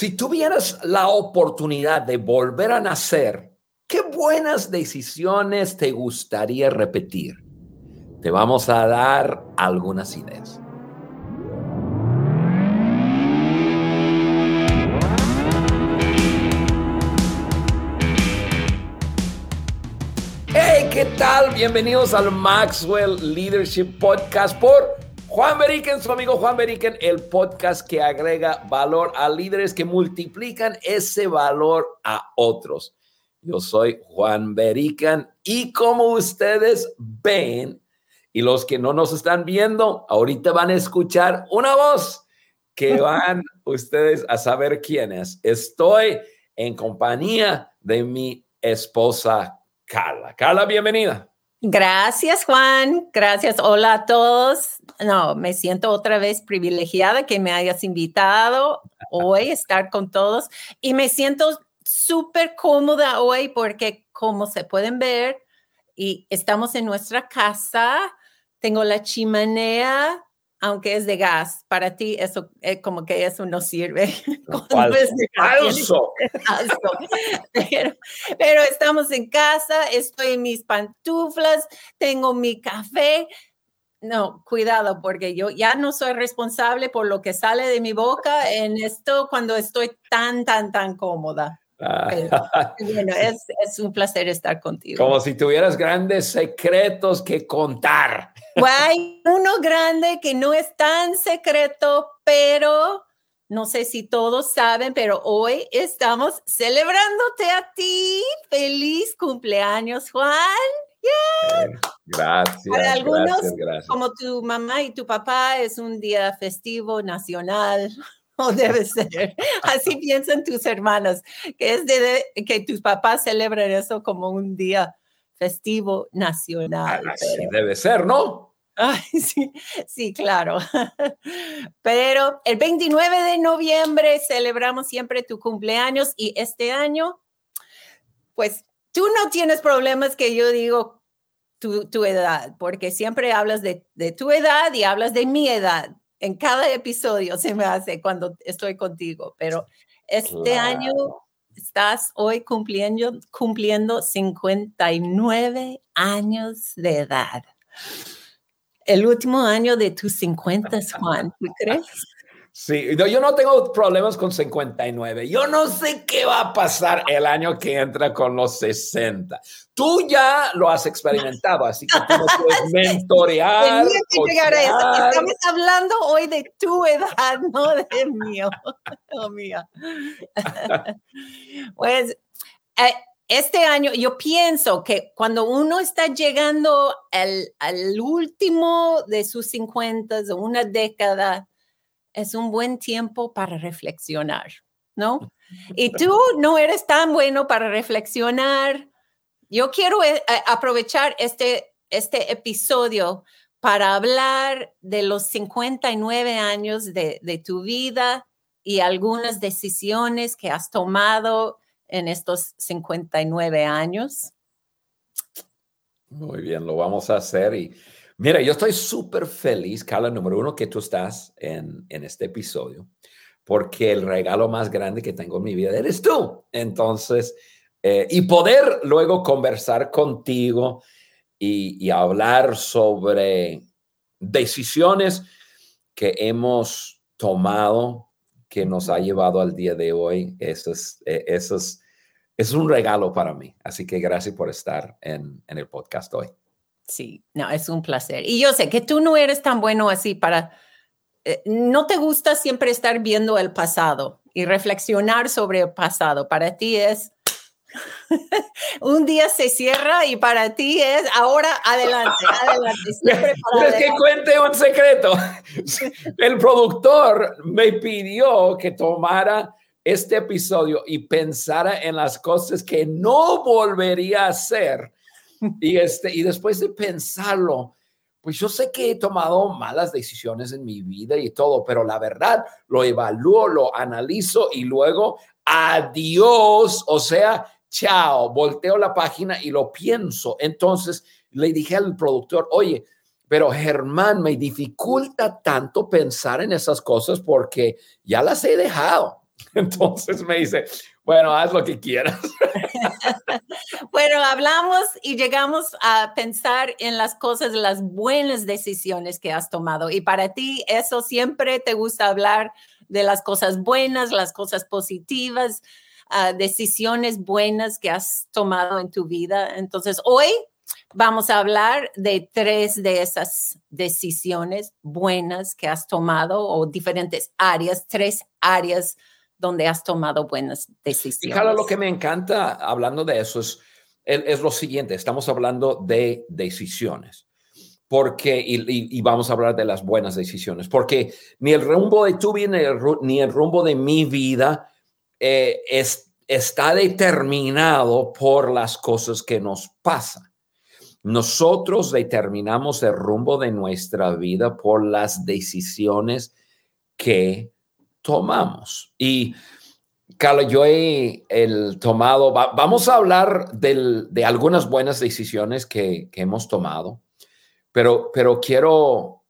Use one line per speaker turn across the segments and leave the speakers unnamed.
Si tuvieras la oportunidad de volver a nacer, ¿qué buenas decisiones te gustaría repetir? Te vamos a dar algunas ideas. Hey, ¿qué tal? Bienvenidos al Maxwell Leadership Podcast por Juan Beriken, su amigo Juan Beriken, el podcast que agrega valor a líderes que multiplican ese valor a otros. Yo soy Juan Beriken y como ustedes ven, y los que no nos están viendo, ahorita van a escuchar una voz que van ustedes a saber quién es. Estoy en compañía de mi esposa Carla. Carla, bienvenida.
Gracias, Juan. Gracias. Hola a todos. No, me siento otra vez privilegiada que me hayas invitado hoy a estar con todos y me siento súper cómoda hoy porque como se pueden ver y estamos en nuestra casa, tengo la chimenea aunque es de gas, para ti eso eh, como que eso no sirve.
Falso.
Pero, pero, estamos en casa, estoy en mis pantuflas, tengo mi café. No, cuidado, porque yo ya no soy responsable por lo que sale de mi boca en esto cuando estoy tan, tan, tan cómoda. Ah. bueno, es, es, un placer estar contigo.
Como si tuvieras grandes secretos que contar.
Hay uno grande que no es tan secreto, pero no sé si todos saben, pero hoy estamos celebrándote a ti. Feliz cumpleaños, Juan.
Yeah. Gracias.
Para algunos, como tu mamá y tu papá, es un día festivo nacional. O debe ser. Así piensan tus hermanos, que es de, que tus papás celebran eso como un día festivo nacional.
Así debe ser, ¿no?
Ay, sí, sí, claro. Pero el 29 de noviembre celebramos siempre tu cumpleaños y este año, pues tú no tienes problemas que yo digo tu, tu edad, porque siempre hablas de, de tu edad y hablas de mi edad en cada episodio se me hace cuando estoy contigo, pero este año estás hoy cumpliendo, cumpliendo 59 años de edad. El último año de tus 50, Juan, ¿tú crees?
Sí, yo no tengo problemas con 59. Yo no sé qué va a pasar el año que entra con los 60. Tú ya lo has experimentado, así que tú no puedes mentorear.
Estamos hablando hoy de tu edad, no de mío. Oh, mía. pues eh, este año yo pienso que cuando uno está llegando al, último de sus 50 o una década, es un buen tiempo para reflexionar, ¿no? Y tú no eres tan bueno para reflexionar. Yo quiero eh, aprovechar este, este episodio para hablar de los 59 años de tu vida y algunas decisiones que has tomado en estos 59 años.
Muy bien, lo vamos a hacer y Mira, yo estoy súper feliz, Carla, número uno, que tú estás en, en, este episodio, porque el regalo más grande que tengo en mi vida eres tú. Entonces, eh, y poder luego conversar contigo y, y, hablar sobre decisiones que hemos tomado que nos ha llevado al día de hoy. Eso es, eh, eso es, es un regalo para mí. Así que gracias por estar en, en el podcast hoy.
Sí, no, es un placer. Y yo sé que tú no eres tan bueno así para, eh, no te gusta siempre estar viendo el pasado y reflexionar sobre el pasado. Para ti es, un día se cierra y para ti es ahora adelante, adelante.
Siempre que cuente un secreto. El productor me pidió que tomara este episodio y pensara en las cosas que no volvería a hacer y, este, y después de pensarlo, pues yo sé que he tomado malas decisiones en mi vida y todo, pero la verdad lo evalúo, lo analizo y luego adiós, o sea, chao, volteo la página y lo pienso. Entonces le dije al productor, oye, pero Germán, me dificulta tanto pensar en esas cosas porque ya las he dejado. Entonces me dice, bueno, haz lo que quieras.
bueno, hablamos y llegamos a pensar en las cosas, las buenas decisiones que has tomado. Y para ti, eso siempre te gusta hablar de las cosas buenas, las cosas positivas, uh, decisiones buenas que has tomado en tu vida. Entonces, hoy vamos a hablar de tres de esas decisiones buenas que has tomado o diferentes áreas, tres áreas donde has tomado buenas decisiones. Y
claro, lo que me encanta hablando de eso es, es lo siguiente, estamos hablando de decisiones. Porque, y, vamos a hablar de las buenas decisiones, porque ni el rumbo de tu vida ni el, rumbo de mi vida eh, es, está determinado por las cosas que nos pasan. Nosotros determinamos el rumbo de nuestra vida por las decisiones que tomamos. Y, Carla, yo he el, tomado, vamos a hablar de algunas buenas decisiones que, hemos tomado, pero, pero quiero,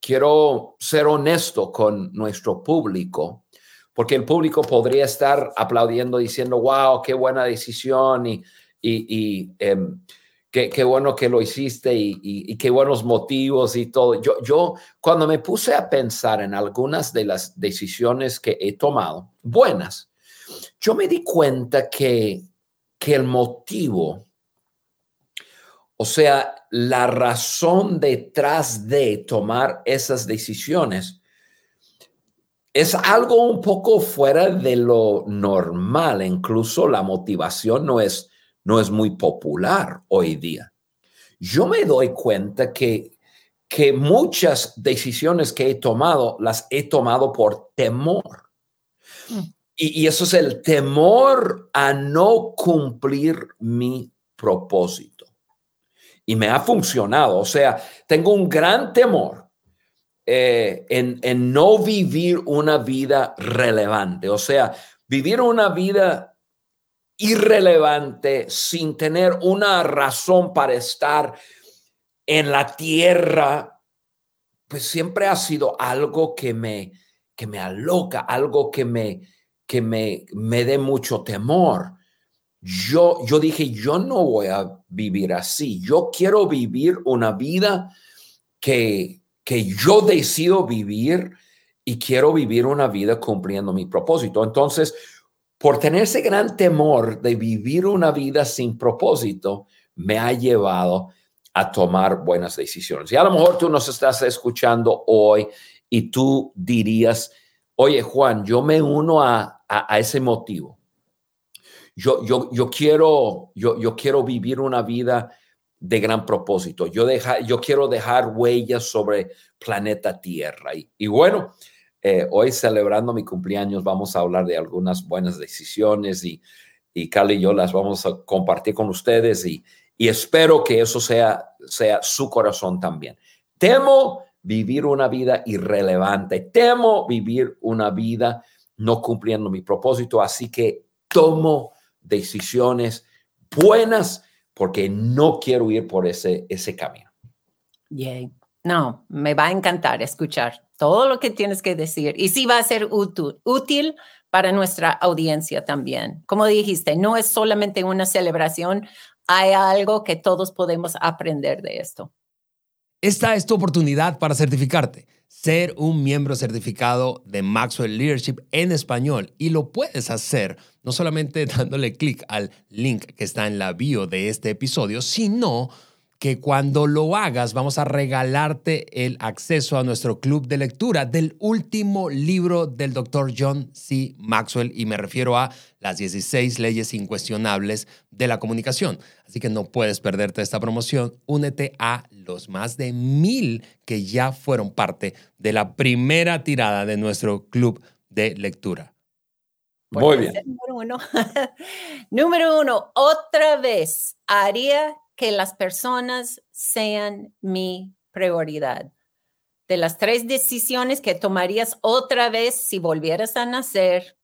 quiero ser honesto con nuestro público, porque el público podría estar aplaudiendo diciendo, wow, qué buena decisión y, y, em, qué, bueno que lo hiciste y, qué buenos motivos y todo. Yo, yo, cuando me puse a pensar en algunas de las decisiones que he tomado, buenas, yo me di cuenta que, que el motivo, o sea, la razón detrás de tomar esas decisiones, es algo un poco fuera de lo normal. Incluso la motivación no es no es muy popular hoy día. Yo me doy cuenta que, que muchas decisiones que he tomado las he tomado por temor. Mm. Y, y eso es el temor a no cumplir mi propósito. Y me ha funcionado. O sea, tengo un gran temor eh, en, en, no vivir una vida relevante. O sea, vivir una vida irrelevante, sin tener una razón para estar en la tierra, pues siempre ha sido algo que me, que me aloca, algo que me, que me, me dé mucho temor. Yo, yo dije, yo no voy a vivir así. Yo quiero vivir una vida que, que yo decido vivir y quiero vivir una vida cumpliendo mi propósito. Entonces, por tener ese gran temor de vivir una vida sin propósito, me ha llevado a tomar buenas decisiones. Y a lo mejor tú nos estás escuchando hoy y tú dirías, oye Juan, yo me uno a, ese motivo. Yo, yo, yo, quiero, yo, yo quiero vivir una vida de gran propósito. Yo, deja, yo quiero dejar huellas sobre planeta Tierra. Y bueno, eh, hoy celebrando mi cumpleaños vamos a hablar de algunas buenas decisiones y, y Cali y yo las vamos a compartir con ustedes y, y espero que eso sea, sea su corazón también. Temo vivir una vida irrelevante, temo vivir una vida no cumpliendo mi propósito, así que tomo decisiones buenas porque no quiero ir por ese, ese camino.
Yay. No, me va a encantar escuchar todo lo que tienes que decir y sí va a ser útil, para nuestra audiencia también. Como dijiste, no es solamente una celebración, hay algo que todos podemos aprender de esto.
Esta es tu oportunidad para certificarte, ser un miembro certificado de Maxwell Leadership en español y lo puedes hacer no solamente dándole clic al link que está en la bio de este episodio, sino que cuando lo hagas vamos a regalarte el acceso a nuestro club de lectura del último libro del doctor John C. Maxwell y me refiero a las 16 leyes incuestionables de la comunicación. Así que no puedes perderte esta promoción. Únete a los más de mil que ya fueron parte de la primera tirada de nuestro club de lectura.
Muy bien.
Número uno. número uno, otra vez haría que las personas sean mi prioridad. De las tres decisiones que tomarías otra vez si volvieras a nacer,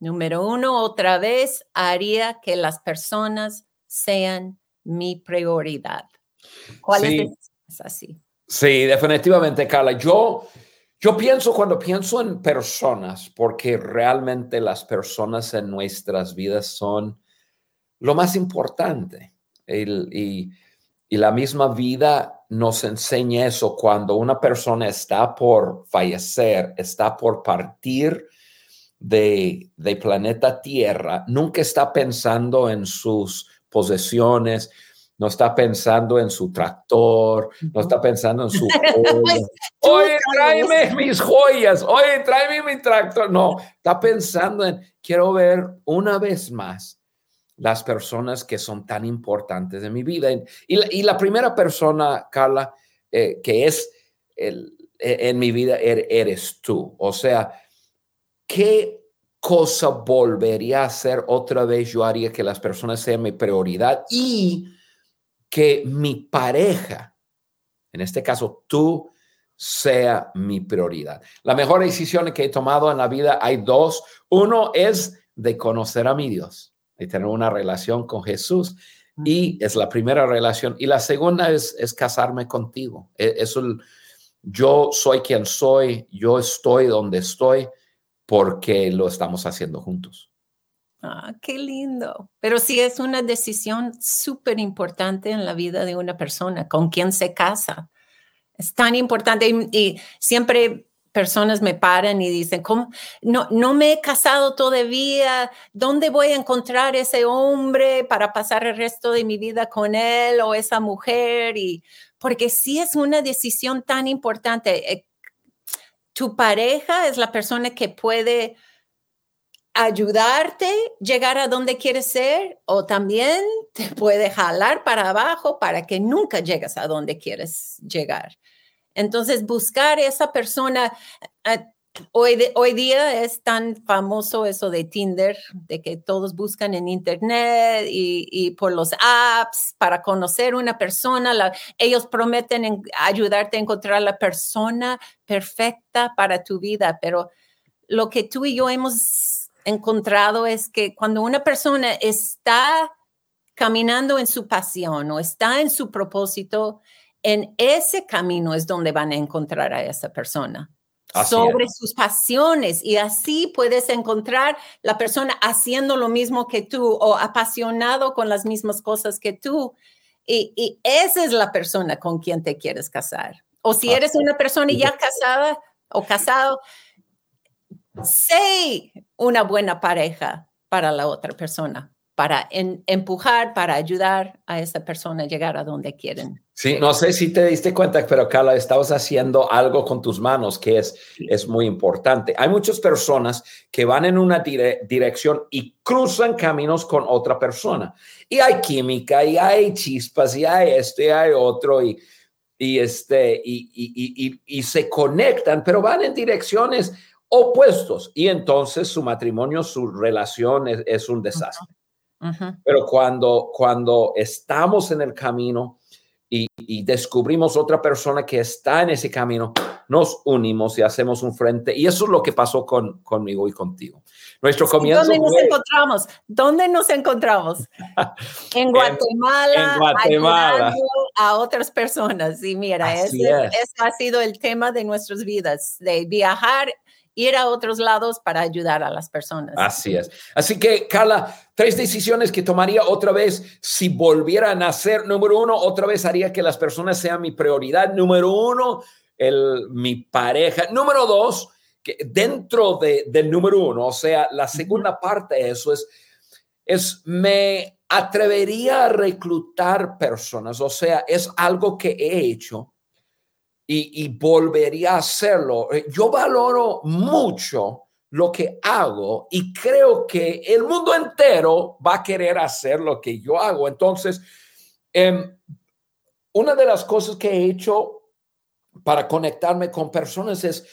número uno, otra vez haría que las personas sean mi prioridad. ¿Cuál es así?
Sí, definitivamente, Carla. Yo, Yo pienso cuando pienso en personas, porque realmente las personas en nuestras vidas son lo más importante. Y, y la misma vida nos enseña eso. Cuando una persona está por fallecer, está por partir de, de planeta Tierra, nunca está pensando en sus posesiones, no está pensando en su tractor, no está pensando en su Oye, tráeme mis joyas, oye, tráeme mi tractor. No, está pensando en, quiero ver una vez más las personas que son tan importantes en mi vida. Y la, primera persona, Carla, eh, que es el, e, en mi vida, er, eres tú. O sea, ¿qué cosa volvería a ser otra vez? Yo haría que las personas sean mi prioridad y que mi pareja, en este caso tú, sea mi prioridad. La mejor decisión que he tomado en la vida hay dos. Uno es de conocer a mi Dios, de tener una relación con Jesús. Y es la primera relación. Y la segunda es, es casarme contigo. E, es, el, yo soy quien soy, yo estoy donde estoy porque lo estamos haciendo juntos.
Ah, qué lindo. Pero sí es una decisión súper importante en la vida de una persona, con quién se casa. Es tan importante y, siempre personas me paran y dicen, ¿cómo? No, no me he casado todavía, ¿dónde voy a encontrar ese hombre para pasar el resto de mi vida con él o esa mujer? Y porque sí es una decisión tan importante. Eh, tu pareja es la persona que puede ayudarte llegar a donde quieres ser o también te puede jalar para abajo para que nunca llegues a donde quieres llegar. Entonces, buscar esa persona, eh, hoy, hoy día es tan famoso eso de Tinder, de que todos buscan en Internet y, por los apps para conocer una persona. ellos prometen ayudarte a encontrar la persona perfecta para tu vida, pero lo que tú y yo hemos encontrado es que cuando una persona está caminando en su pasión o está en su propósito, en ese camino es donde van a encontrar a esa persona. sobre sus pasiones y así puedes encontrar la persona haciendo lo mismo que tú o apasionado con las mismas cosas que tú. Y, y esa es la persona con quien te quieres casar. O si eres una persona ya casada o casado, sé una buena pareja para la otra persona, para empujar, para ayudar a esa persona a llegar a donde quieren.
Sí, no sé si te diste cuenta, pero Carla, estabas haciendo algo con tus manos que es, es muy importante. Hay muchas personas que van en una dirección y cruzan caminos con otra persona. Y hay química, y hay chispas, y hay esto, y hay otro, y, y, este, y, y, y se conectan, pero van en direcciones opuestos y entonces su matrimonio, su relación es, un desastre. Pero cuando, cuando estamos en el camino y, descubrimos otra persona que está en ese camino, nos unimos y hacemos un frente. Y eso es lo que pasó con, conmigo y contigo. Nuestro comienzo.
¿Dónde nos encontramos? ¿Dónde nos encontramos? en Guatemala.
En, Guatemala.
A otras personas. Y mira, ese, ese, ha sido el tema de nuestras vidas, de viajar ir a otros lados para ayudar a las personas.
Así es. Así que, Carla, tres decisiones que tomaría otra vez si volviera a nacer. Número uno, otra vez haría que las personas sean mi prioridad. Número uno, el, mi pareja. Número dos, que dentro de, del número uno, o sea, la segunda parte de eso es, es me atrevería a reclutar personas, o sea, es algo que he hecho y, volvería a hacerlo. Eh, yo valoro mucho lo que hago y creo que el mundo entero va a querer hacer lo que yo hago. Entonces, em, una de las cosas que he hecho para conectarme con personas es,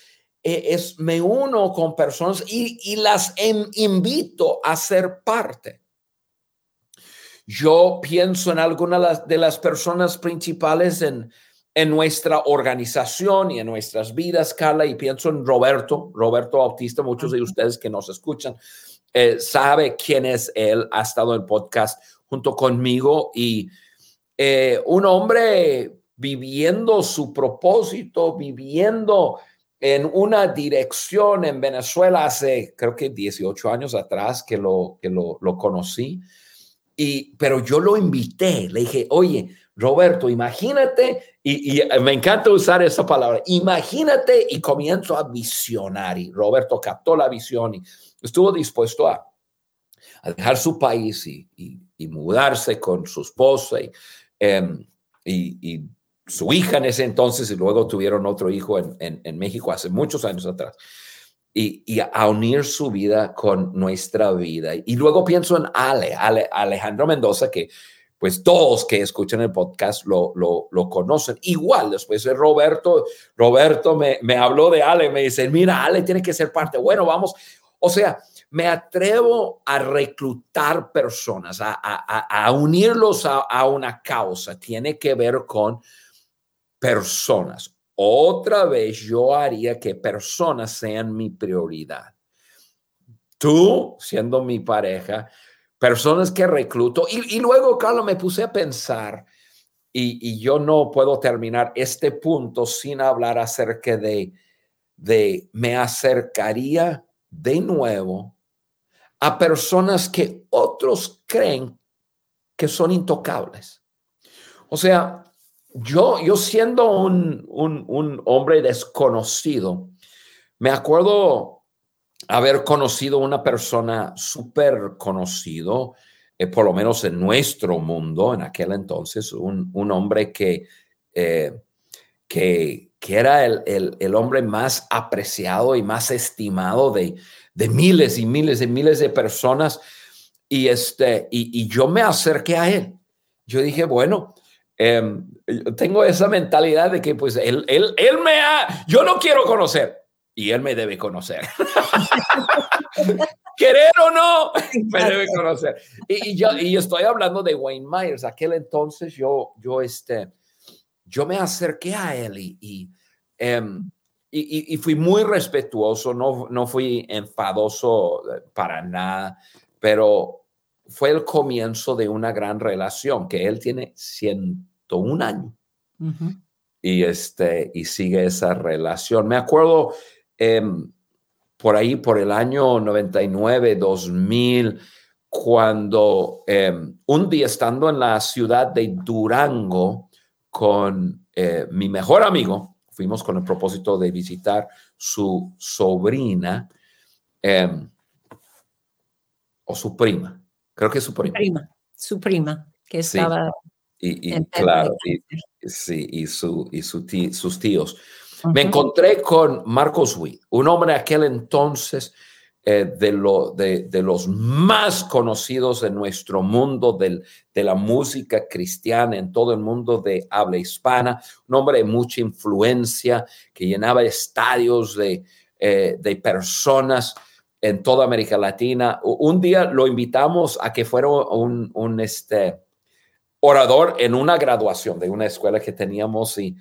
e, es me uno con personas y, y las em, invito a ser parte. Yo pienso en algunas de las personas principales en, en nuestra organización y en nuestras vidas, Carla, y pienso en Roberto, Roberto Bautista, muchos de ustedes que nos escuchan, eh, sabe quién es él, ha estado en podcast junto conmigo y eh, un hombre viviendo su propósito, viviendo en una dirección en Venezuela hace, creo que 18 años atrás que lo, que lo, lo conocí. Y, pero yo lo invité, le dije, oye, Roberto, imagínate, y, y, me encanta usar esa palabra, imagínate y comienzo a visionar. Y Roberto captó la visión y estuvo dispuesto a, a dejar su país y, y, mudarse con su esposa y, em, y, su hija en ese entonces, y luego tuvieron otro hijo en, México hace muchos años atrás. Y, y, a unir su vida con nuestra vida. Y luego pienso en Ale, Ale Alejandro Mendoza, que pues todos que escuchan el podcast lo, lo, conocen. Igual, después de Roberto, Roberto me, me habló de Ale, me dice, mira, Ale tiene que ser parte. Bueno, vamos, o sea, me atrevo a reclutar personas, a, a, a unirlos a, a una causa. Tiene que ver con personas. Otra vez yo haría que personas sean mi prioridad. Tú, siendo mi pareja, personas que recluto. Y, luego, Carlos, me puse a pensar, y, yo no puedo terminar este punto sin hablar acerca de, de, me acercaría de nuevo a personas que otros creen que son intocables. O sea, yo, yo siendo un, un, un hombre desconocido, me acuerdo haber conocido una persona súper conocido, eh, por lo menos en nuestro mundo en aquel entonces, un, un hombre que, eh, que, que, era el, el, el, hombre más apreciado y más estimado de, de, miles y miles y miles de personas. Y, este, y, y yo me acerqué a él. Yo dije, bueno, eh, tengo esa mentalidad de que pues él, él, él me ha, yo no quiero conocer, y él me debe conocer. Querer o no, me debe conocer. Y, yo, y estoy hablando de Wayne Myers. Aquel entonces yo, yo, este, yo me acerqué a él y, em, y, y, fui muy respetuoso, no, no fui enfadoso eh, para nada, pero fue el comienzo de una gran relación que él tiene 101 años. Y, este, y sigue esa relación. Me acuerdo Em, por ahí, por el año 99, 2000, cuando em, un día estando en la ciudad de Durango con eh, mi mejor amigo, fuimos con el propósito de visitar su sobrina em, o su prima, creo que es su prima.
su prima, que estaba...
Y, claro, y, sí, y, su, y su sus tíos. Me encontré con Marcos Witt, un hombre aquel entonces eh, de, lo, de, los más conocidos en nuestro mundo del, de la música cristiana, en todo el mundo de habla hispana, un hombre de mucha influencia que llenaba estadios de, eh, de personas en toda América Latina. Un día lo invitamos a que fuera un, un este, orador en una graduación de una escuela que teníamos y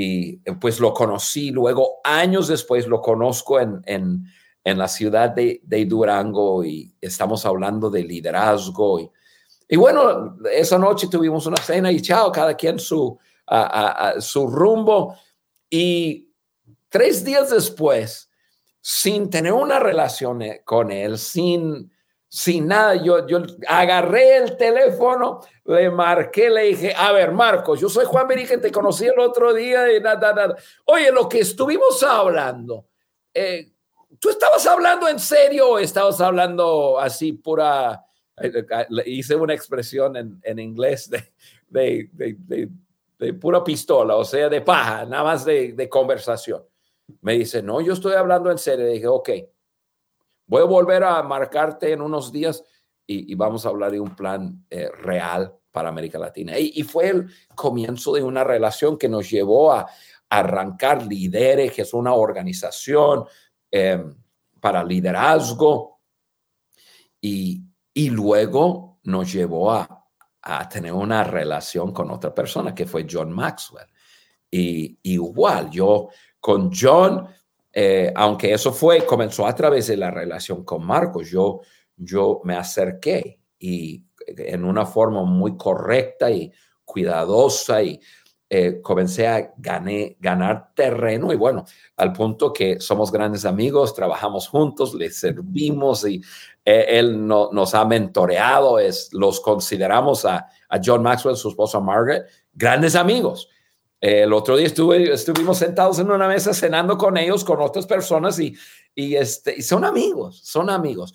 y eh, pues lo conocí, luego años después lo conozco en, en, en la ciudad de, de, Durango y estamos hablando de liderazgo. Y, y, bueno, esa noche tuvimos una cena y chao, cada quien su, a, su rumbo. Y tres días después, sin tener una relación eh, con él, sin sin nada, yo, yo agarré el teléfono, le marqué, le dije, a ver, Marcos, yo soy Juan Virgen, te conocí el otro día y nada, nada. Oye, lo que estuvimos hablando, eh, ¿tú estabas hablando en serio o estabas hablando así pura, eh, eh, hice una expresión en, en inglés de, de, de, de, pura pistola, o sea, de paja, nada más de, conversación? Me dice, no, yo estoy hablando en serio. Le dije, ok Voy a volver a marcarte en unos días y, vamos a hablar de un plan eh, real para América Latina. Y, fue el comienzo de una relación que nos llevó a, arrancar Lidere, que es una organización em, para liderazgo. Y, y, luego nos llevó a, a, tener una relación con otra persona, que fue John Maxwell. Y igual, yo con John eh, aunque eso fue, comenzó a través de la relación con Marcos, yo, yo me acerqué y en una forma muy correcta y cuidadosa y, eh, comencé a ganar terreno y bueno, al punto que somos grandes amigos, trabajamos juntos, le servimos y eh, él nos ha mentoreado, es, los consideramos a, a, John Maxwell, su esposa Margaret, grandes amigos. El otro día estuve, estuvimos sentados en una mesa cenando con ellos, con otras personas y, y, este, y son amigos, son amigos.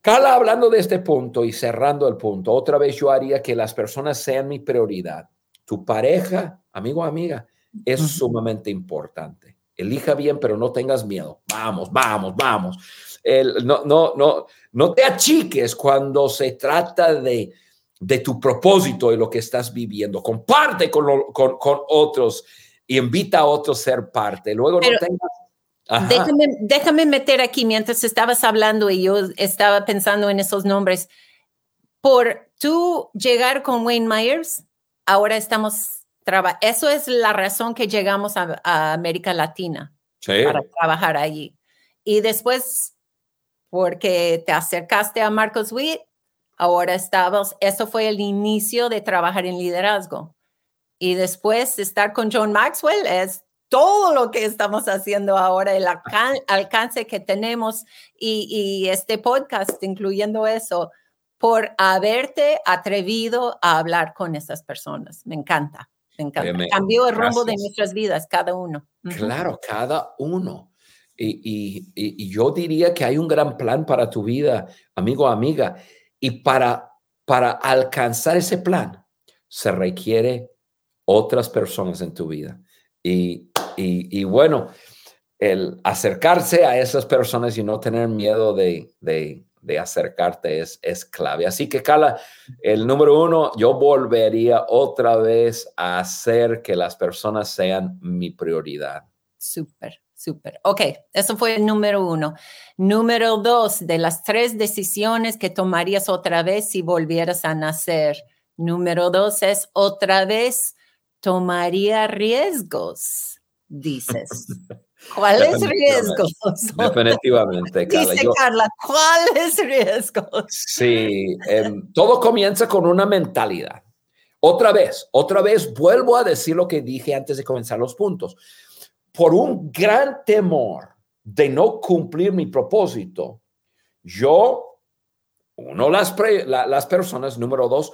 Carla, hablando de este punto y cerrando el punto, otra vez yo haría que las personas sean mi prioridad tu pareja, amigo o amiga, es sumamente importante. Elija bien, pero no tengas miedo. Vamos, vamos, vamos. no, no, no, no te achiques cuando se trata de, de tu propósito y lo que estás viviendo. Comparte con, con, con otros y invita a otros a ser parte. Luego no tengas...
Déjame, déjame meter aquí mientras estabas hablando y yo estaba pensando en esos nombres. Por tú llegar con Wayne Myers, ahora estamos trabajando. Eso es la razón que llegamos a, América Latina para trabajar allí. Y después, porque te acercaste a Marcos Witt, ahora estamos, eso fue el inicio de trabajar en liderazgo. Y después estar con John Maxwell es todo lo que estamos haciendo ahora, el alcance que tenemos y, y este podcast, incluyendo eso por haberte atrevido a hablar con esas personas. Me encanta, me encanta. Cambió el rumbo de nuestras vidas, cada uno.
Claro, cada uno. Y, y, yo diría que hay un gran plan para tu vida, amigo, amiga. Y para, para alcanzar ese plan se requiere otras personas en tu vida. Y, y, bueno, el acercarse a esas personas y no tener miedo de, de, acercarte es, es clave. Así que, Carla, el número uno, yo volvería otra vez a hacer que las personas sean mi prioridad.
Súper, súper. Ok, eso fue el número uno. Número dos, de las tres decisiones que tomarías otra vez si volvieras a nacer. Número dos es otra vez tomaría riesgos, dices. ¿Cuáles riesgos?
Definitivamente,
Carla. Dice Carla, ¿cuáles riesgos?
Sí, em, todo comienza con una mentalidad. Otra vez, otra vez vuelvo a decir lo que dije antes de comenzar los puntos. Por un gran temor de no cumplir mi propósito, yo, uno, las, las personas, número dos,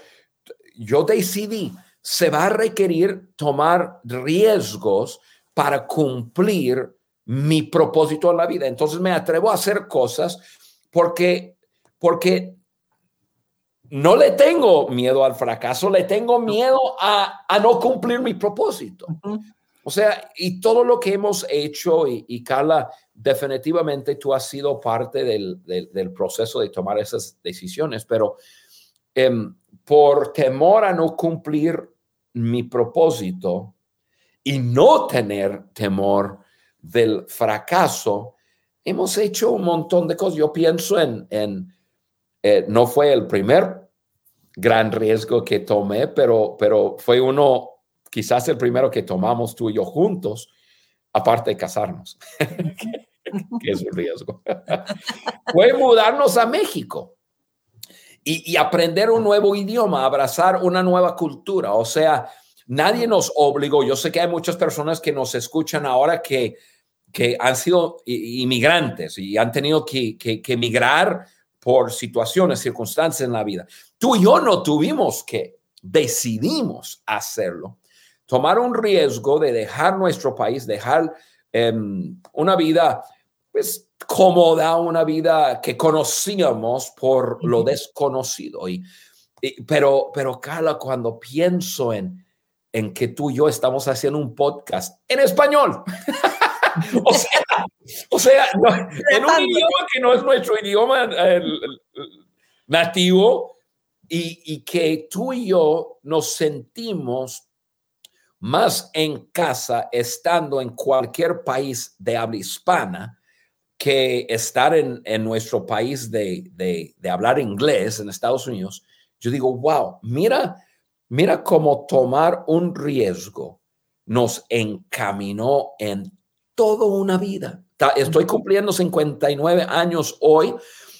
yo decidí, se va a requerir tomar riesgos para cumplir mi propósito en la vida. Entonces me atrevo a hacer cosas porque, porque no le tengo miedo al fracaso, le tengo miedo a, no cumplir mi propósito. O sea, y todo lo que hemos hecho, y, Carla, definitivamente tú has sido parte del, proceso de tomar esas decisiones, pero em, por temor a no cumplir mi propósito y no tener temor del fracaso, hemos hecho un montón de cosas. Yo pienso en, en eh, no fue el primer gran riesgo que tomé, pero, pero fue uno, quizás el primero que tomamos tú y yo juntos, aparte de casarnos, que es un riesgo. fue mudarnos a México. Y, y, aprender un nuevo idioma, abrazar una nueva cultura. O sea, nadie nos obligó. Yo sé que hay muchas personas que nos escuchan ahora que que han sido inmigrantes y han tenido que, que, emigrar por situaciones, circunstancias en la vida. Tú y yo no tuvimos que, decidimos hacerlo. Tomar un riesgo de dejar nuestro país, dejar em, una vida pues cómoda, una vida que conocíamos por lo desconocido. Y, pero, pero Carla, cuando pienso en, en que tú y yo estamos haciendo un podcast en español. o sea, o sea en un idioma que no es nuestro idioma nativo y, que tú y yo nos sentimos más en casa estando en cualquier país de habla hispana que estar en, nuestro país de, de, hablar inglés en Estados Unidos. Yo digo, wow, mira, mira cómo tomar un riesgo nos encaminó en toda una vida. Estoy cumpliendo 59 años hoy.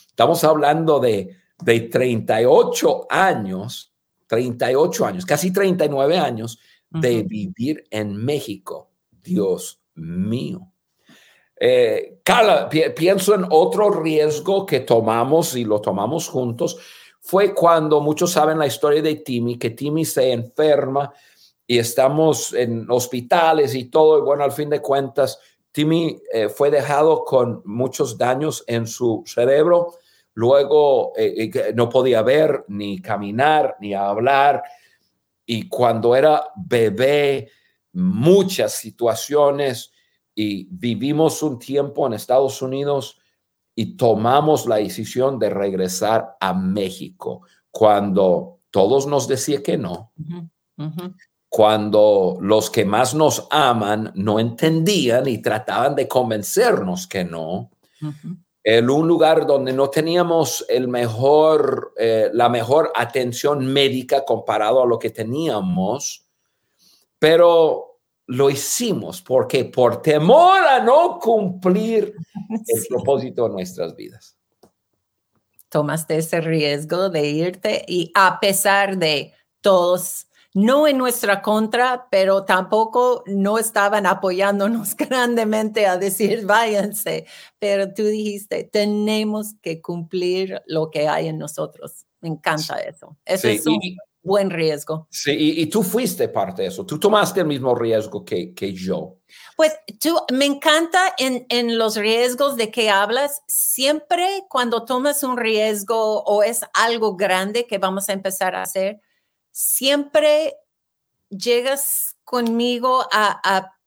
Estamos hablando de, de 38 años, 38 años, casi 39 años de vivir en México. Dios mío. Eh, Carla, pienso en otro riesgo que tomamos y lo tomamos juntos. Fue cuando muchos saben la historia de Timmy, que Timmy se enferma y estamos en hospitales y todo. Y bueno, al fin de cuentas, Timmy eh, fue dejado con muchos daños en su cerebro. Luego eh, no podía ver, ni caminar, ni hablar. Y cuando era bebé, muchas situaciones y vivimos un tiempo en Estados Unidos y tomamos la decisión de regresar a México cuando todos nos decían que no, cuando los que más nos aman no entendían y trataban de convencernos que no, en un lugar donde no teníamos el mejor, eh, la mejor atención médica comparado a lo que teníamos, pero lo hicimos porque por temor a no cumplir el propósito de nuestras vidas.
Tomaste ese riesgo de irte y a pesar de todos, no en nuestra contra, pero tampoco no estaban apoyándonos grandemente a decir váyanse, pero tú dijiste, tenemos que cumplir lo que hay en nosotros. Me encanta eso. Eso es un buen riesgo.
Sí, y, tú fuiste parte de eso, tú tomaste el mismo riesgo que, que yo.
Pues tú, me encanta en, en, los riesgos de que hablas, siempre cuando tomas un riesgo o es algo grande que vamos a empezar a hacer, siempre llegas conmigo a, a,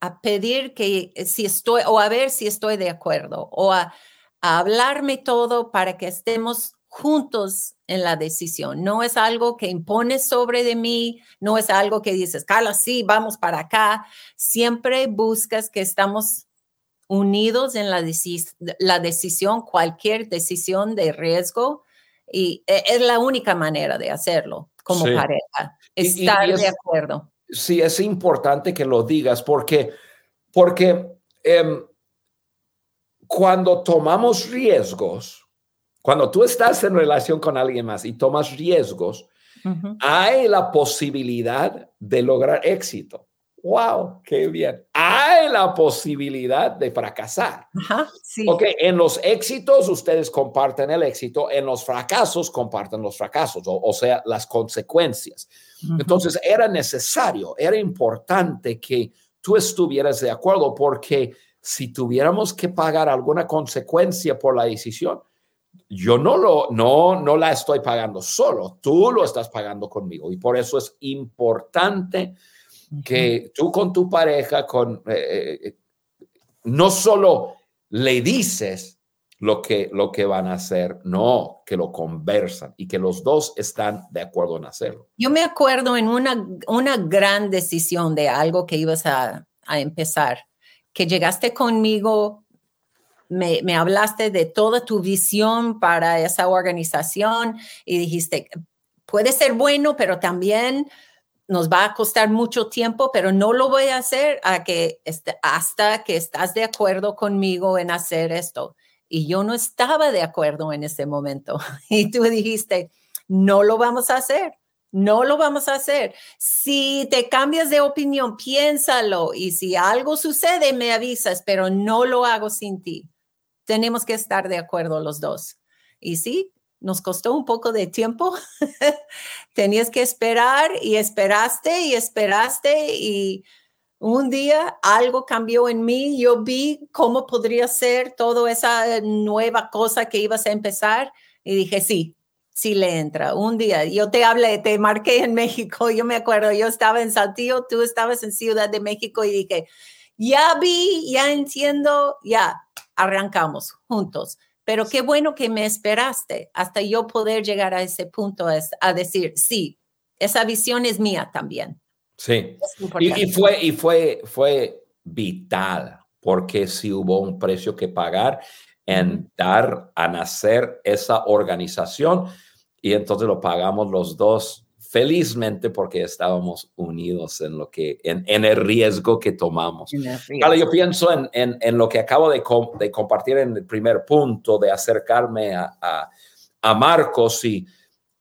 a pedir que si estoy, o a ver si estoy de acuerdo, o a, a hablarme todo para que estemos juntos en la decisión. No es algo que impones sobre de mí, no es algo que dices, Carla, sí, vamos para acá. Siempre buscas que estamos unidos en la, la decisión, cualquier decisión de riesgo, y e, es la única manera de hacerlo como pareja, estar de acuerdo.
Sí, es importante que lo digas porque, porque em, cuando tomamos riesgos, cuando tú estás en relación con alguien más y tomas riesgos, hay la posibilidad de lograr éxito. ¡Wow! ¡Qué bien! Hay la posibilidad de fracasar. Ajá, sí. Ok, en los éxitos ustedes comparten el éxito, en los fracasos comparten los fracasos, o, sea, las consecuencias. Entonces, era necesario, era importante que tú estuvieras de acuerdo, porque si tuviéramos que pagar alguna consecuencia por la decisión, yo no lo no no la estoy pagando solo, tú lo estás pagando conmigo y por eso es importante que tú con tu pareja con eh, eh, no solo le dices lo que lo que van a hacer, no, que lo conversan y que los dos están de acuerdo en hacerlo.
Yo me acuerdo en una una gran decisión de algo que ibas a, a empezar, que llegaste conmigo me, hablaste de toda tu visión para esa organización y dijiste, puede ser bueno, pero también nos va a costar mucho tiempo, pero no lo voy a hacer a que, este, hasta que estás de acuerdo conmigo en hacer esto. Y yo no estaba de acuerdo en ese momento. Y tú dijiste, no lo vamos a hacer. No lo vamos a hacer. Si te cambias de opinión, piénsalo y si algo sucede, me avisas, pero no lo hago sin ti tenemos que estar de acuerdo los dos. Y sí, nos costó un poco de tiempo. Tenías que esperar y esperaste y esperaste y un día algo cambió en mí. Yo vi cómo podría ser toda esa nueva cosa que ibas a empezar y dije, sí, sí le entra. Un día yo te hablé, te marqué en México, yo me acuerdo, yo estaba en Saltillo, tú estabas en Ciudad de México y dije, ya vi, ya entiendo, ya, arrancamos juntos. Pero qué bueno que me esperaste hasta yo poder llegar a ese punto a decir, sí, esa visión es mía también.
Sí. Y, fue, y fue, fue vital, porque si hubo un precio que pagar en dar a nacer esa organización y entonces lo pagamos los dos felizmente porque estábamos unidos en lo que en, el riesgo que tomamos. yo pienso en, en, lo que acabo de, de, compartir en el primer punto de acercarme a, a, Marcos y,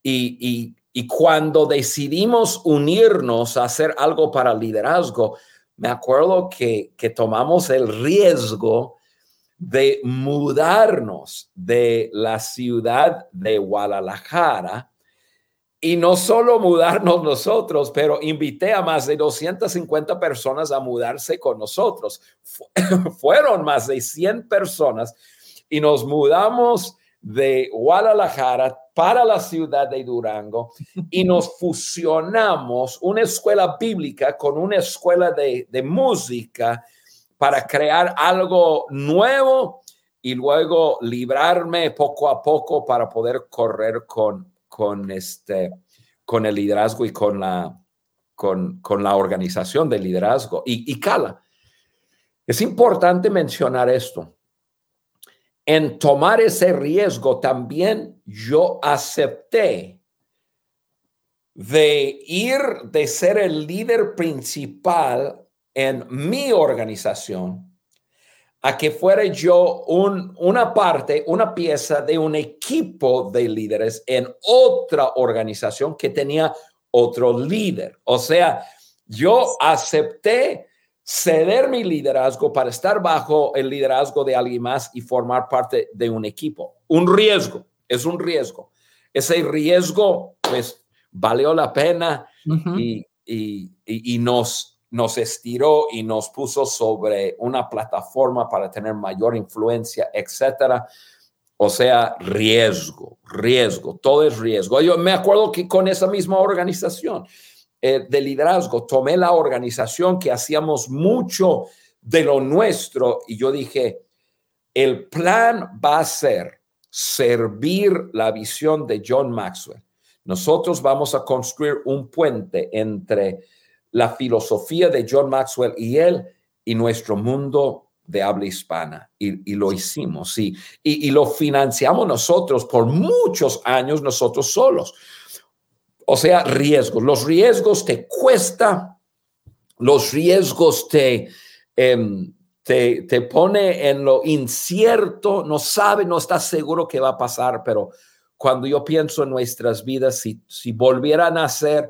y, Y cuando decidimos unirnos a hacer algo para liderazgo, me acuerdo que, que tomamos el riesgo de mudarnos de la ciudad de Guadalajara y no solo mudarnos nosotros, pero invité a más de 250 personas a mudarse con nosotros. Fueron más de 100 personas y nos mudamos de Guadalajara para la ciudad de Durango y nos fusionamos una escuela bíblica con una escuela de, música para crear algo nuevo y luego librarme poco a poco para poder correr con, con, este, con el liderazgo y con la, con, la organización de liderazgo. Y, y Cala, es importante mencionar esto en tomar ese riesgo también yo acepté de ir de ser el líder principal en mi organización a que fuera yo un, una parte, una pieza de un equipo de líderes en otra organización que tenía otro líder. O sea, yo acepté ceder mi liderazgo para estar bajo el liderazgo de alguien más y formar parte de un equipo. Un riesgo, es un riesgo. Ese riesgo, pues, valió la pena y, y, nos, nos estiró y nos puso sobre una plataforma para tener mayor influencia, etcétera. O sea, riesgo, riesgo, todo es riesgo. Yo me acuerdo que con esa misma organización, eh, de liderazgo, tomé la organización que hacíamos mucho de lo nuestro y yo dije, el plan va a ser servir la visión de John Maxwell. Nosotros vamos a construir un puente entre la filosofía de John Maxwell y él y nuestro mundo de habla hispana. Y, lo hicimos, sí. y lo financiamos nosotros por muchos años, nosotros solos. O sea, riesgos. Los riesgos te cuesta, los riesgos te, em, te, te, pone en lo incierto, no sabe, no está seguro qué va a pasar, pero cuando yo pienso en nuestras vidas, si, si volvieran a ser,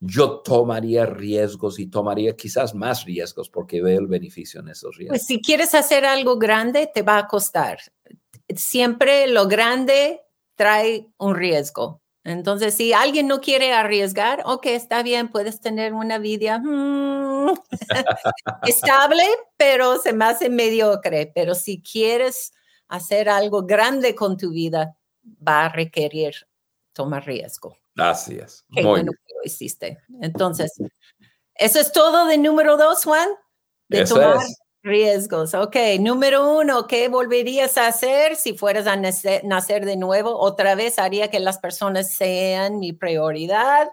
yo tomaría riesgos y tomaría quizás más riesgos porque veo el beneficio en esos riesgos.
Pues si quieres hacer algo grande, te va a costar. Siempre lo grande trae un riesgo. Entonces, si alguien no quiere arriesgar, ok, está bien, puedes tener una vida mm, estable, pero se me hace mediocre. Pero si quieres hacer algo grande con tu vida, va a requerir tomar riesgo.
Así es.
Bueno que lo hiciste. Entonces, eso es todo de número dos, Juan. De tomar Riesgos. Ok, número uno, ¿qué volverías a hacer si fueras a nacer, de nuevo? Otra vez haría que las personas sean mi prioridad.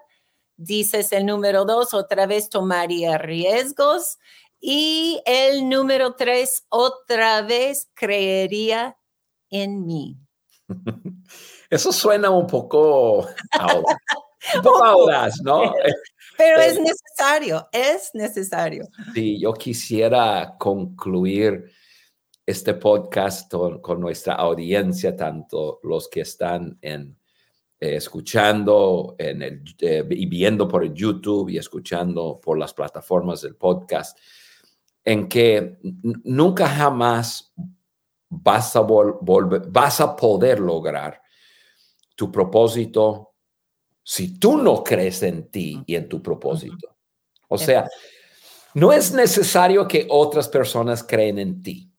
Dices el número dos, otra vez tomaría riesgos. Y el número tres, otra vez creería en mí.
Eso suena un poco, un poco audaz, ¿no?
Pero es necesario, es necesario.
Sí, yo quisiera concluir este podcast con, nuestra audiencia, tanto los que están en, eh, escuchando en el, eh, y viendo por el YouTube y escuchando por las plataformas del podcast, en que nunca jamás vas a, volver, vas a poder lograr tu propósito si tú no crees en ti y en tu propósito. O sea, no es necesario que otras personas creen en ti.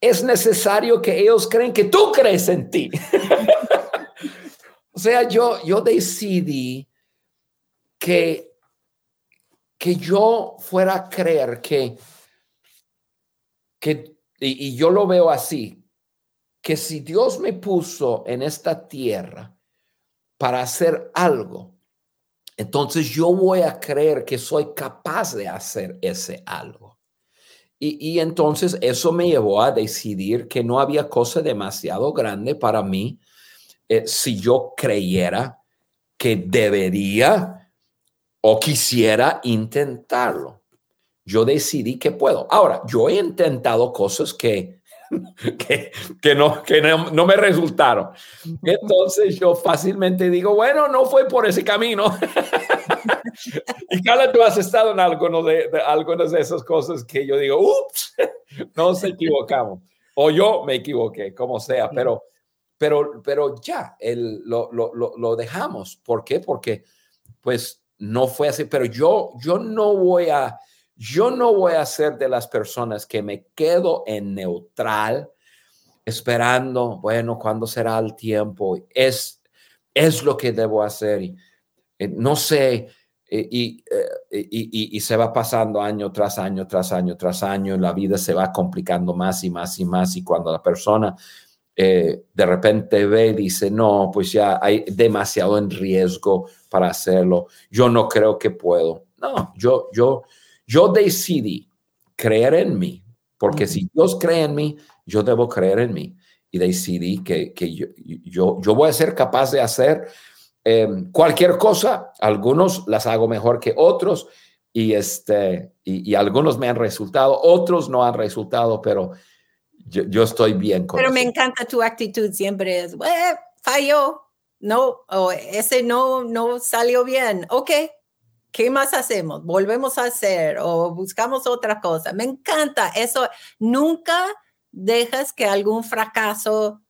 Es necesario que ellos creen que tú crees en ti. o sea, yo, yo decidí que, que yo fuera a creer que, que y yo lo veo así, que si Dios me puso en esta tierra, para hacer algo, entonces yo voy a creer que soy capaz de hacer ese algo. Y, entonces eso me llevó a decidir que no había cosa demasiado grande para mí eh, si yo creyera que debería o quisiera intentarlo. Yo decidí que puedo. Ahora, yo he intentado cosas que que, que, no, que no, no, me resultaron. Entonces yo fácilmente digo, bueno, no fue por ese camino. y Carla, tú has estado en algunos de, de, algunas de esas cosas que yo digo, ups, nos equivocamos. O yo me equivoqué, como sea, pero, pero, pero ya, el, lo, lo, lo, dejamos. ¿Por qué? Porque pues no fue así, pero yo, yo no voy a yo no voy a ser de las personas que me quedo en neutral esperando, bueno, ¿cuándo será el tiempo? Es, es lo que debo hacer. Eh, no sé, eh, y, y, se va pasando año tras año, tras año, tras año, la vida se va complicando más y más y más. Y cuando la persona eh, de repente ve y dice, no, pues ya hay demasiado en riesgo para hacerlo, yo no creo que puedo. No, yo, yo, yo decidí creer en mí, porque si Dios cree en mí, yo debo creer en mí. Y decidí que, que yo, yo, yo, voy a ser capaz de hacer em, cualquier cosa. Algunos las hago mejor que otros y, este, y, algunos me han resultado, otros no han resultado, pero yo, yo estoy bien
con Pero me encanta tu actitud, siempre es, falló, no, o ese no, no salió bien, ok, ¿qué más hacemos? Volvemos a hacer o buscamos otra cosa. Me encanta eso. Nunca dejas que algún fracaso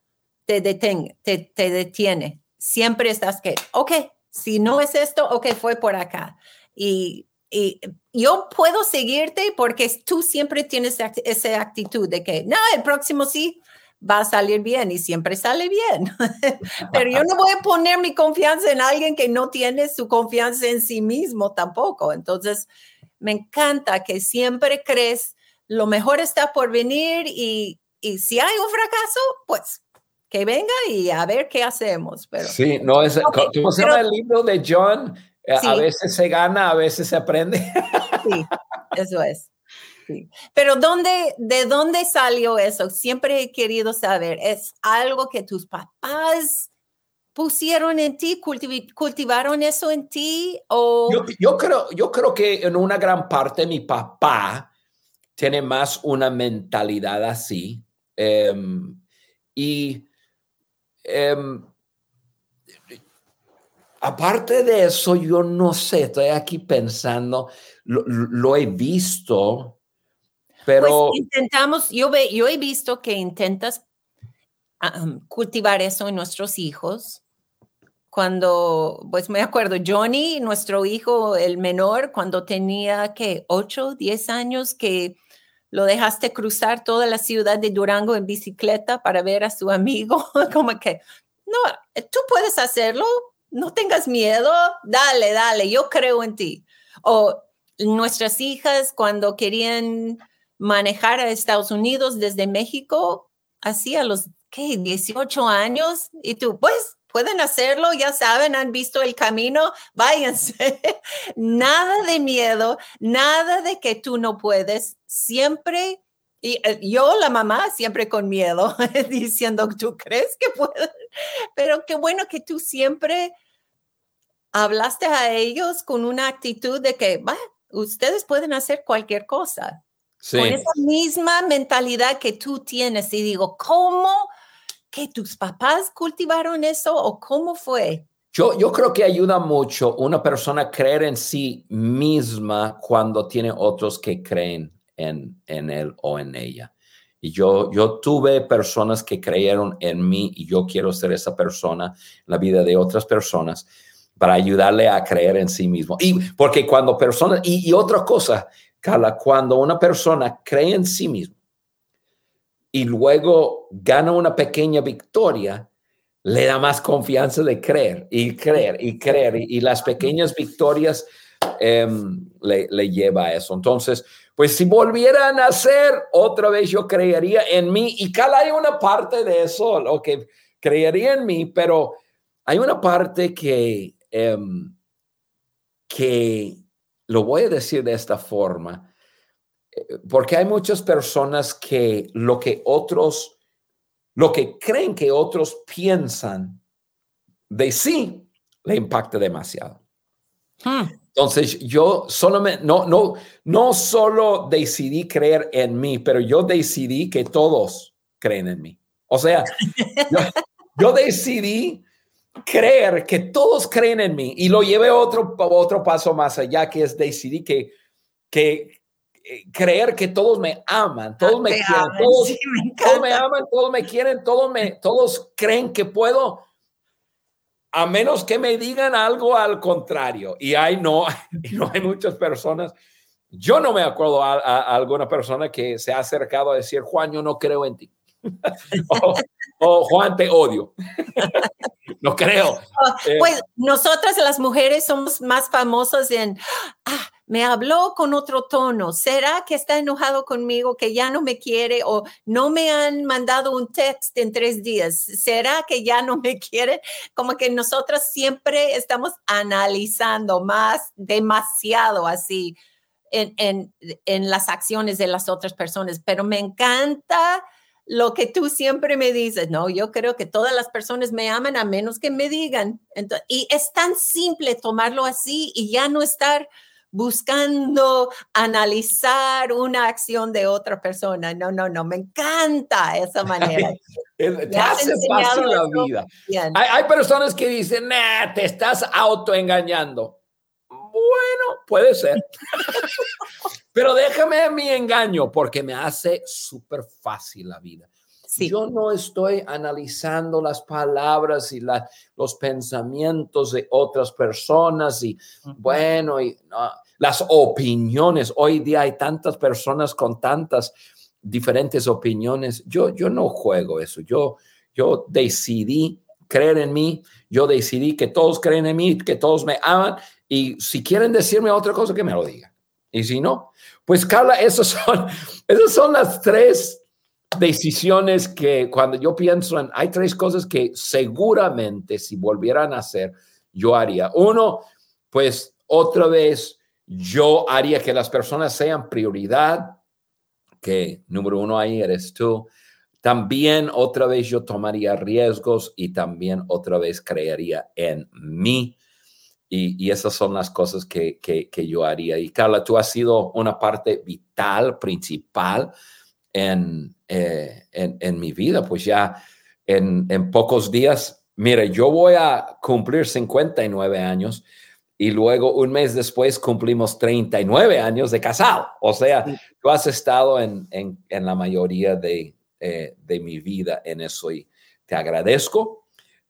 te detenga, te, detiene. Siempre estás que, ok, si no es esto, ok, fue por acá. Y, y yo puedo seguirte porque tú siempre tienes esa actitud de que, no, el próximo sí, va a salir bien y siempre sale bien. Pero yo no voy a poner mi confianza en alguien que no tiene su confianza en sí mismo tampoco. Entonces, me encanta que siempre crees lo mejor está por venir y, y si hay un fracaso, pues que venga y a ver qué hacemos. Pero,
sí, no es, ¿cómo se llama el libro de John? Eh, a veces se gana, a veces se aprende.
Sí, eso es. Pero ¿dónde, ¿de dónde salió eso? Siempre he querido saber. ¿Es algo que tus papás pusieron en ti, cultivaron eso en ti? O...
Yo, creo, yo creo que en una gran parte mi papá tiene más una mentalidad así. Em, y em, aparte de eso, yo no sé, estoy aquí pensando, lo he visto pues, Pero
intentamos, yo, ve, yo he visto que intentas cultivar eso en nuestros hijos. Cuando, pues me acuerdo, Johnny, nuestro hijo, el menor, cuando tenía que 8, 10 años, que lo dejaste cruzar toda la ciudad de Durango en bicicleta para ver a su amigo, como que, no, tú puedes hacerlo, no tengas miedo, dale, dale, yo creo en ti. O nuestras hijas cuando querían manejar a Estados Unidos desde México así a los ¿qué? 18 años y tú, pues pueden hacerlo, ya saben, han visto el camino, váyanse. nada de miedo, nada de que tú no puedes, siempre. Y eh, yo, la mamá, siempre con miedo, diciendo, ¿tú crees que puedes? Pero qué bueno que tú siempre hablaste a ellos con una actitud de que, va, ustedes pueden hacer cualquier cosa. Con esa misma mentalidad que tú tienes. Y digo, ¿cómo que tus papás cultivaron eso o cómo fue?
Yo, yo creo que ayuda mucho una persona a creer en sí misma cuando tiene otros que creen en, en él o en ella. Y yo, yo tuve personas que creyeron en mí y yo quiero ser esa persona en la vida de otras personas para ayudarle a creer en sí mismo. Y porque cuando personas, y, y otra cosa, cuando una persona cree en sí mismo y luego gana una pequeña victoria, le da más confianza de creer y creer y creer. Y, las pequeñas victorias em, le, le, lleva a eso. Entonces, pues si volvieran a hacer, otra vez yo creería en mí. Y cada hay una parte de eso, lo que creería en mí, pero hay una parte que, em, que lo voy a decir de esta forma, eh, porque hay muchas personas que lo que otros, lo que creen que otros piensan de sí, le impacta demasiado. Hmm. Entonces yo solamente, no, no, no solo decidí creer en mí, pero yo decidí que todos creen en mí. O sea, yo, decidí creer que todos creen en mí y lo llevé otro, otro paso más allá, que es decidí que, que eh, creer que todos me aman, todos me quieren, todos, me todos, me aman, todos me quieren, todos, me, todos creen que puedo a menos que me digan algo al contrario. Y hay no, no hay muchas personas. Yo no me acuerdo a, alguna persona que se ha acercado a decir, Juan, yo no creo en ti. o, Juan, te odio. no creo.
Pues nosotras las mujeres somos más famosas en, ah, me habló con otro tono. ¿Será que está enojado conmigo, que ya no me quiere o no me han mandado un text en tres días? ¿Será que ya no me quiere? Como que nosotros siempre estamos analizando más, demasiado así en, en, en las acciones de las otras personas, pero me encanta lo que tú siempre me dices, no, yo creo que todas las personas me aman a menos que me digan. y es tan simple tomarlo así y ya no estar buscando analizar una acción de otra persona. No, no, no, me encanta esa manera.
te hace fácil la vida. Hay, hay, personas que dicen, nah, te estás autoengañando. Bueno, puede ser. Pero déjame mi engaño porque me hace súper fácil la vida. Yo no estoy analizando las palabras y los pensamientos de otras personas y bueno, y las opiniones. Hoy día hay tantas personas con tantas diferentes opiniones. Yo, yo no juego eso. Yo, yo decidí creer en mí. Yo decidí que todos creen en mí, que todos me aman. Y si quieren decirme otra cosa, que me lo digan. Y si no, pues Carla, esas son, esas son las tres decisiones que cuando yo pienso en, hay tres cosas que seguramente si volvieran a hacer, yo haría. Uno, pues otra vez, yo haría que las personas sean prioridad, que número uno ahí eres tú. También otra vez yo tomaría riesgos y también otra vez creería en mí. Y, esas son las cosas que, que, yo haría. Y Carla, tú has sido una parte vital, principal en, eh, en, en, mi vida, pues ya en, en pocos días, mire, yo voy a cumplir 59 años y luego un mes después cumplimos 39 años de casado. O sea, tú has estado en, en, en la mayoría de, eh, de, mi vida en eso y te agradezco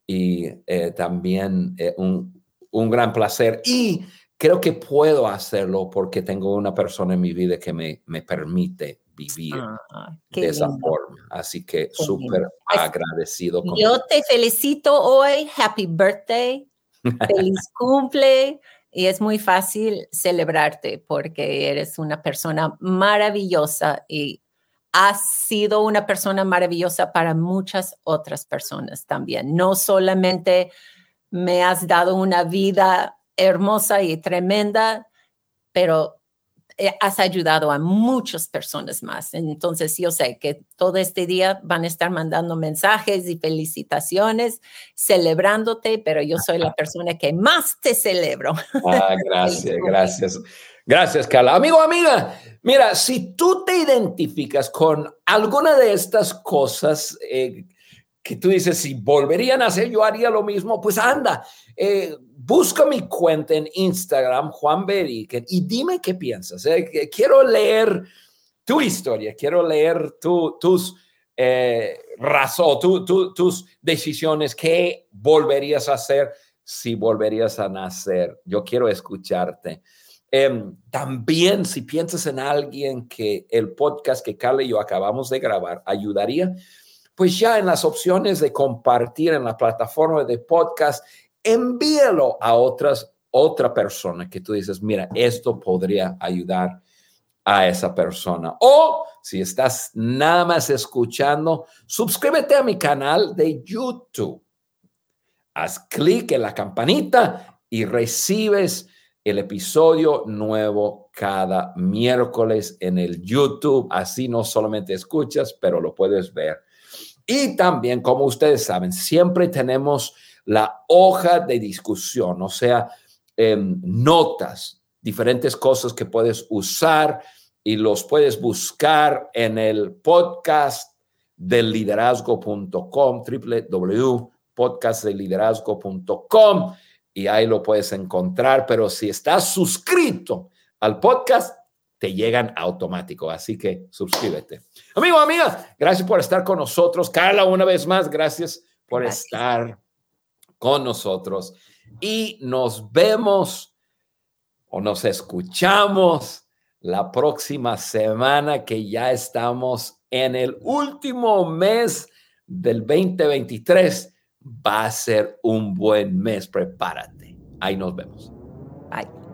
y eh, también un, un, gran placer y creo que puedo hacerlo porque tengo una persona en mi vida que me, me permite vivir ah, de esa forma. Así que súper pues, agradecido.
yo te felicito hoy. Happy birthday. Feliz cumple. Y es muy fácil celebrarte porque eres una persona maravillosa y has sido una persona maravillosa para muchas otras personas también. No solamente me has dado una vida hermosa y tremenda, pero eh, has ayudado a muchas personas más. Entonces, yo sé que todo este día van a estar mandando mensajes y felicitaciones, celebrándote, pero yo soy la persona que más te celebro.
Ah, gracias, gracias. Gracias, Carla. Amigo, amiga, mira, si tú te identificas con alguna de estas cosas eh, que tú dices, si volverían a hacer, yo haría lo mismo, pues anda, eh, busca mi cuenta en Instagram, Juan Beriken, y dime qué piensas. Eh, quiero leer tu historia, quiero leer tus eh, tus decisiones, qué volverías a hacer si volverías a nacer. Yo quiero escucharte. Em, también si piensas en alguien que el podcast que Carla y yo acabamos de grabar ayudaría, pues ya en las opciones de compartir en la plataforma de podcast envíalo a otras, otra persona que tú dices, mira, esto podría ayudar a esa persona. O si estás nada más escuchando, suscríbete a mi canal de YouTube. Haz clic en la campanita y recibes el episodio nuevo cada miércoles en el YouTube. Así no solamente escuchas, pero lo puedes ver. Y también, como ustedes saben, siempre tenemos la hoja de discusión, o sea, em, notas, diferentes cosas que puedes usar y los puedes buscar en el podcast del liderazgo.com, www.podcastdelliderazgo.com y ahí lo puedes encontrar, pero si estás suscrito al podcast, te llegan automático, así que suscríbete. Amigo, amiga, gracias por estar con nosotros. Carla, una vez más, gracias por estar con nosotros y nos vemos o nos escuchamos la próxima semana que ya estamos en el último mes del 2023. Va a ser un buen mes, prepárate. Ahí nos vemos.
Bye.